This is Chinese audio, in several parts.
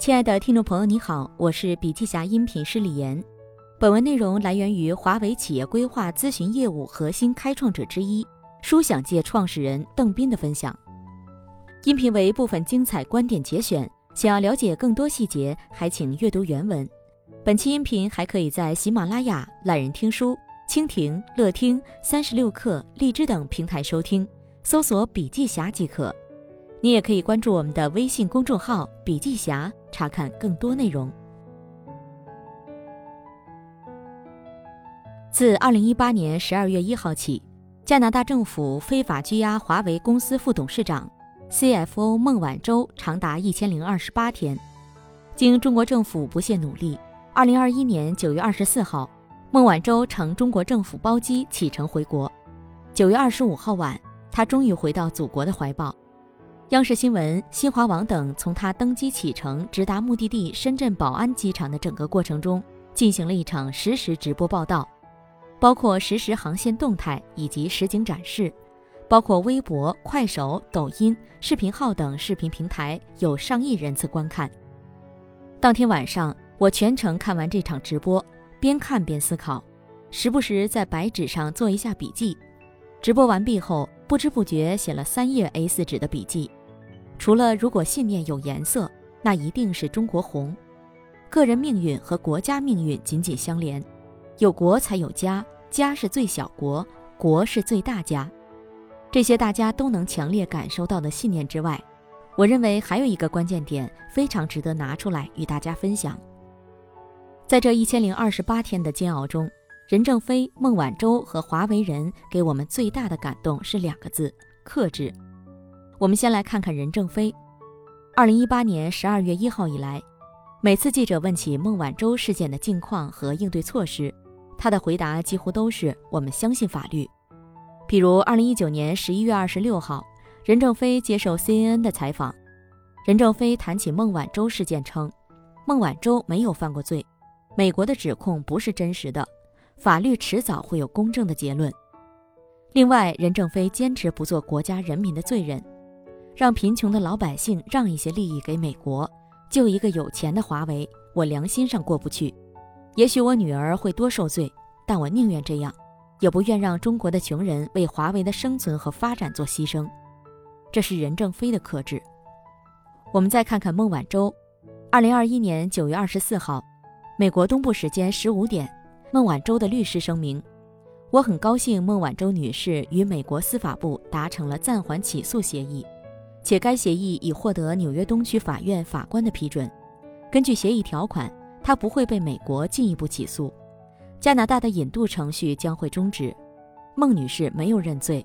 亲爱的听众朋友，你好，我是笔记侠音频师李岩。本文内容来源于华为企业规划咨询业务核心开创者之一、书享界创始人邓斌的分享。音频为部分精彩观点节选，想要了解更多细节，还请阅读原文。本期音频还可以在喜马拉雅、懒人听书、蜻蜓、乐听、三十六课、荔枝等平台收听，搜索“笔记侠”即可。你也可以关注我们的微信公众号“笔记侠”，查看更多内容。自二零一八年十二月一号起，加拿大政府非法拘押华为公司副董事长、CFO 孟晚舟长达一千零二十八天。经中国政府不懈努力，二零二一年九月二十四号，孟晚舟乘中国政府包机启程回国。九月二十五号晚，他终于回到祖国的怀抱。央视新闻、新华网等从他登机启程直达目的地深圳宝安机场的整个过程中，进行了一场实时直播报道，包括实时航线动态以及实景展示，包括微博、快手、抖音、视频号等视频平台有上亿人次观看。当天晚上，我全程看完这场直播，边看边思考，时不时在白纸上做一下笔记。直播完毕后，不知不觉写了三页 A4 纸的笔记。除了如果信念有颜色，那一定是中国红。个人命运和国家命运紧紧相连，有国才有家，家是最小国，国是最大家。这些大家都能强烈感受到的信念之外，我认为还有一个关键点非常值得拿出来与大家分享。在这一千零二十八天的煎熬中，任正非、孟晚舟和华为人给我们最大的感动是两个字：克制。我们先来看看任正非。二零一八年十二月一号以来，每次记者问起孟晚舟事件的近况和应对措施，他的回答几乎都是“我们相信法律”。比如二零一九年十一月二十六号，任正非接受 CNN 的采访，任正非谈起孟晚舟事件称，孟晚舟没有犯过罪，美国的指控不是真实的，法律迟早会有公正的结论。另外，任正非坚持不做国家人民的罪人。让贫穷的老百姓让一些利益给美国，救一个有钱的华为，我良心上过不去。也许我女儿会多受罪，但我宁愿这样，也不愿让中国的穷人为华为的生存和发展做牺牲。这是任正非的克制。我们再看看孟晚舟。二零二一年九月二十四号，美国东部时间十五点，孟晚舟的律师声明：我很高兴孟晚舟女士与美国司法部达成了暂缓起诉协议。且该协议已获得纽约东区法院法官的批准。根据协议条款，他不会被美国进一步起诉，加拿大的引渡程序将会终止。孟女士没有认罪，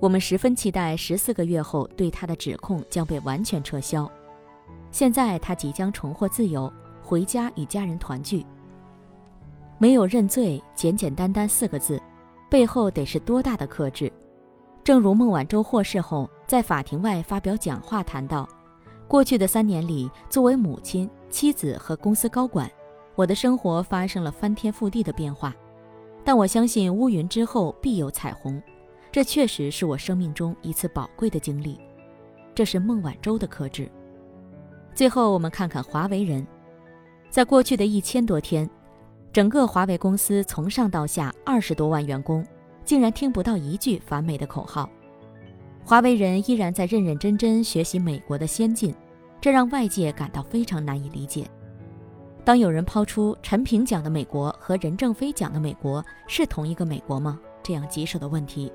我们十分期待十四个月后对她的指控将被完全撤销。现在她即将重获自由，回家与家人团聚。没有认罪，简简单单四个字，背后得是多大的克制？正如孟晚舟获释后。在法庭外发表讲话，谈到过去的三年里，作为母亲、妻子和公司高管，我的生活发生了翻天覆地的变化。但我相信乌云之后必有彩虹，这确实是我生命中一次宝贵的经历。这是孟晚舟的克制。最后，我们看看华为人，在过去的一千多天，整个华为公司从上到下二十多万员工，竟然听不到一句反美的口号。华为人依然在认认真真学习美国的先进，这让外界感到非常难以理解。当有人抛出陈平讲的美国和任正非讲的美国是同一个美国吗？这样棘手的问题，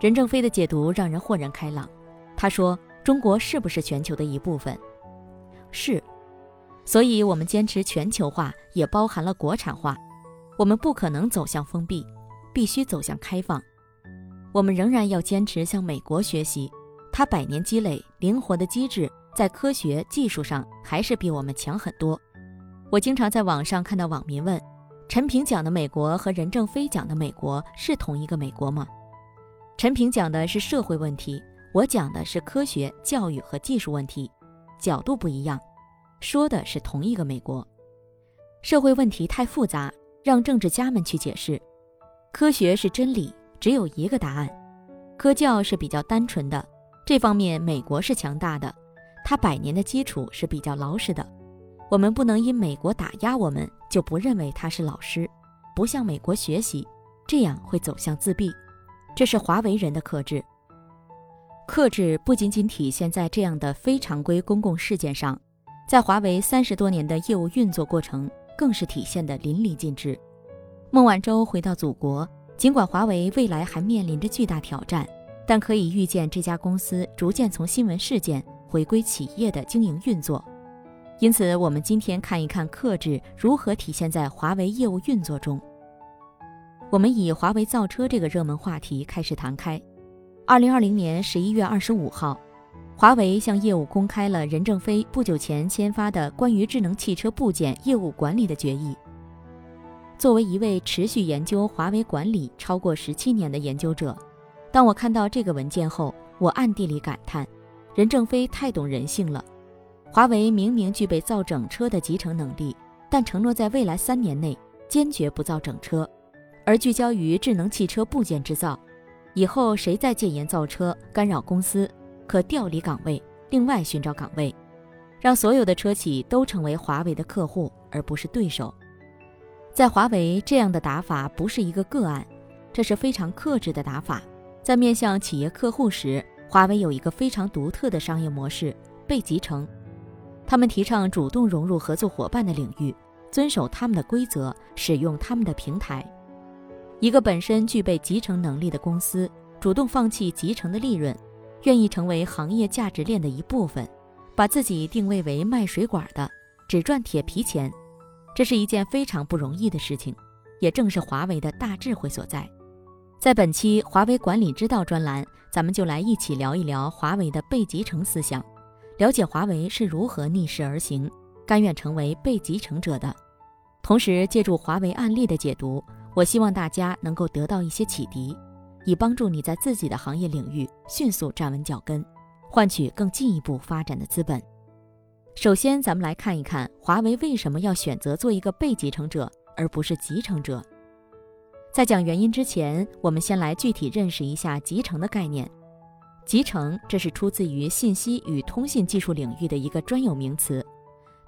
任正非的解读让人豁然开朗。他说：“中国是不是全球的一部分？是，所以我们坚持全球化，也包含了国产化。我们不可能走向封闭，必须走向开放。”我们仍然要坚持向美国学习，它百年积累、灵活的机制，在科学技术上还是比我们强很多。我经常在网上看到网民问：陈平讲的美国和任正非讲的美国是同一个美国吗？陈平讲的是社会问题，我讲的是科学、教育和技术问题，角度不一样，说的是同一个美国。社会问题太复杂，让政治家们去解释；科学是真理。只有一个答案，科教是比较单纯的，这方面美国是强大的，它百年的基础是比较牢实的。我们不能因美国打压我们就不认为他是老师，不向美国学习，这样会走向自闭。这是华为人的克制。克制不仅仅体现在这样的非常规公共事件上，在华为三十多年的业务运作过程，更是体现的淋漓尽致。孟晚舟回到祖国，尽管华为未来还面临着巨大挑战，但可以预见这家公司逐渐从新闻事件回归企业的经营运作。因此，我们今天看一看克制如何体现在华为业务运作中。我们以华为造车这个热门话题开始谈开。二零二零年十一月二十五号，华为向业务公开了任正非不久前签发的关于智能汽车部件业务管理的决议。作为一位持续研究华为管理超过十七年的研究者，当我看到这个文件后，我暗地里感叹：任正非太懂人性了。华为明明具备造整车的集成能力，但承诺在未来三年内坚决不造整车，而聚焦于智能汽车部件制造。以后谁再戒言造车，干扰公司，可调离岗位，另外寻找岗位，让所有的车企都成为华为的客户，而不是对手。在华为，这样的打法不是一个个案，这是非常克制的打法。在面向企业客户时，华为有一个非常独特的商业模式——被集成。他们提倡主动融入合作伙伴的领域，遵守他们的规则，使用他们的平台。一个本身具备集成能力的公司，主动放弃集成的利润，愿意成为行业价值链的一部分，把自己定位为卖水管的，只赚铁皮钱，这是一件非常不容易的事情，也正是华为的大智慧所在。在本期华为管理之道专栏，咱们就来一起聊一聊华为的被集成思想。了解华为是如何逆势而行，甘愿成为被集成者的，同时借助华为案例的解读，我希望大家能够得到一些启迪，以帮助你在自己的行业领域迅速站稳脚跟，换取更进一步发展的资本。首先，咱们来看一看华为为什么要选择做一个被集成者，而不是集成者。在讲原因之前，我们先来具体认识一下集成的概念。集成，这是出自于信息与通信技术领域的一个专有名词，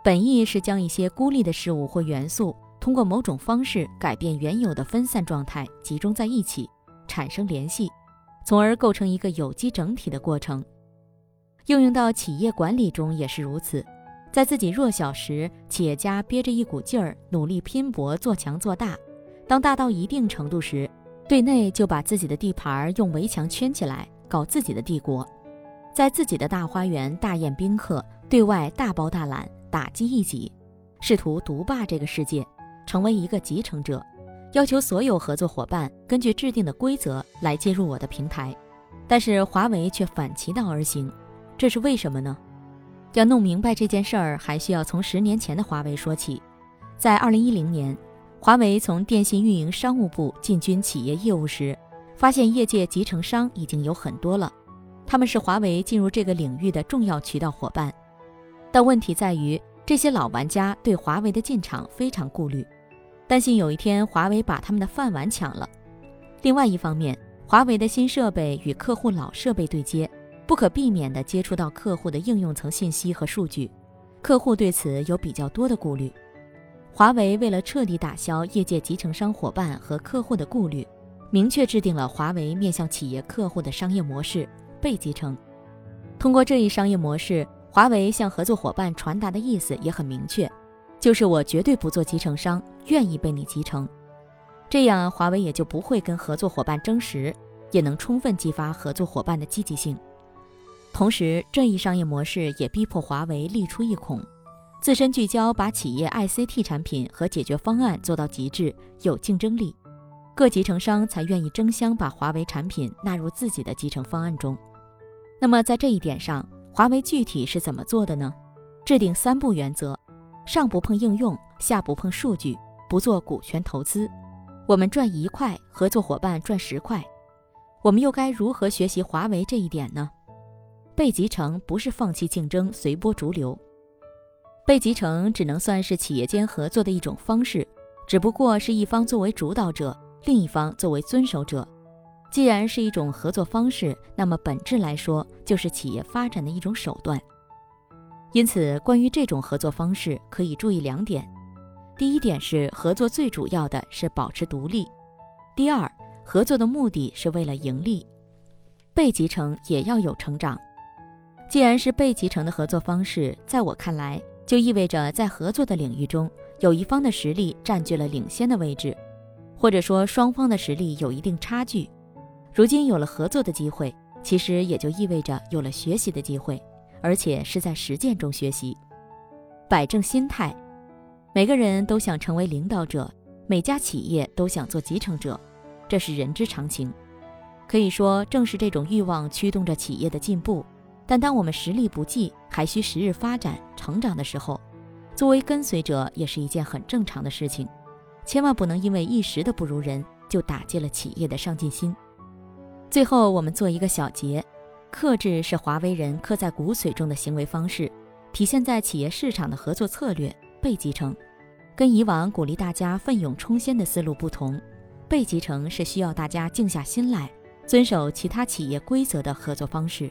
本意是将一些孤立的事物或元素，通过某种方式改变原有的分散状态，集中在一起，产生联系，从而构成一个有机整体的过程。应用到企业管理中也是如此，在自己弱小时，企业家憋着一股劲儿，努力拼搏做强做大；当大到一定程度时，对内就把自己的地盘用围墙圈起来。搞自己的帝国，在自己的大花园大宴宾客，对外大包大揽，打击异己，试图独霸这个世界，成为一个集成者，要求所有合作伙伴根据制定的规则来接入我的平台。但是华为却反其道而行，这是为什么呢？要弄明白这件事儿，还需要从十年前的华为说起。在二零一零年，华为从电信运营商务部进军企业业务时。发现业界集成商已经有很多了，他们是华为进入这个领域的重要渠道伙伴。但问题在于，这些老玩家对华为的进场非常顾虑，担心有一天华为把他们的饭碗抢了。另外一方面，华为的新设备与客户老设备对接，不可避免地接触到客户的应用层信息和数据，客户对此有比较多的顾虑。华为为了彻底打消业界集成商伙伴和客户的顾虑。明确制定了华为面向企业客户的商业模式——被集成。通过这一商业模式，华为向合作伙伴传达的意思也很明确，就是我绝对不做集成商，愿意被你集成。这样，华为也就不会跟合作伙伴争食，也能充分激发合作伙伴的积极性。同时，这一商业模式也逼迫华为立出一孔，自身聚焦，把企业 ICT 产品和解决方案做到极致，有竞争力。各集成商才愿意争相把华为产品纳入自己的集成方案中。那么在这一点上，华为具体是怎么做的呢？制定三不原则：上不碰应用，下不碰数据，不做股权投资。我们赚一块，合作伙伴赚十块。我们又该如何学习华为这一点呢？被集成不是放弃竞争，随波逐流。被集成只能算是企业间合作的一种方式，只不过是一方作为主导者。另一方作为遵守者，既然是一种合作方式，那么本质来说就是企业发展的一种手段。因此，关于这种合作方式，可以注意两点：第一点是合作最主要的是保持独立；第二，合作的目的是为了盈利。被集成也要有成长。既然是被集成的合作方式，在我看来，就意味着在合作的领域中，有一方的实力占据了领先的位置，或者说双方的实力有一定差距。如今有了合作的机会，其实也就意味着有了学习的机会，而且是在实践中学习。摆正心态，每个人都想成为领导者，每家企业都想做集成者，这是人之常情。可以说，正是这种欲望驱动着企业的进步。但当我们实力不济，还需时日发展成长的时候，作为跟随者也是一件很正常的事情。千万不能因为一时的不如人，就打击了企业的上进心。最后，我们做一个小结：克制是华为人刻在骨髓中的行为方式，体现在企业市场的合作策略被集成。跟以往鼓励大家奋勇冲先的思路不同，被集成是需要大家静下心来，遵守其他企业规则的合作方式。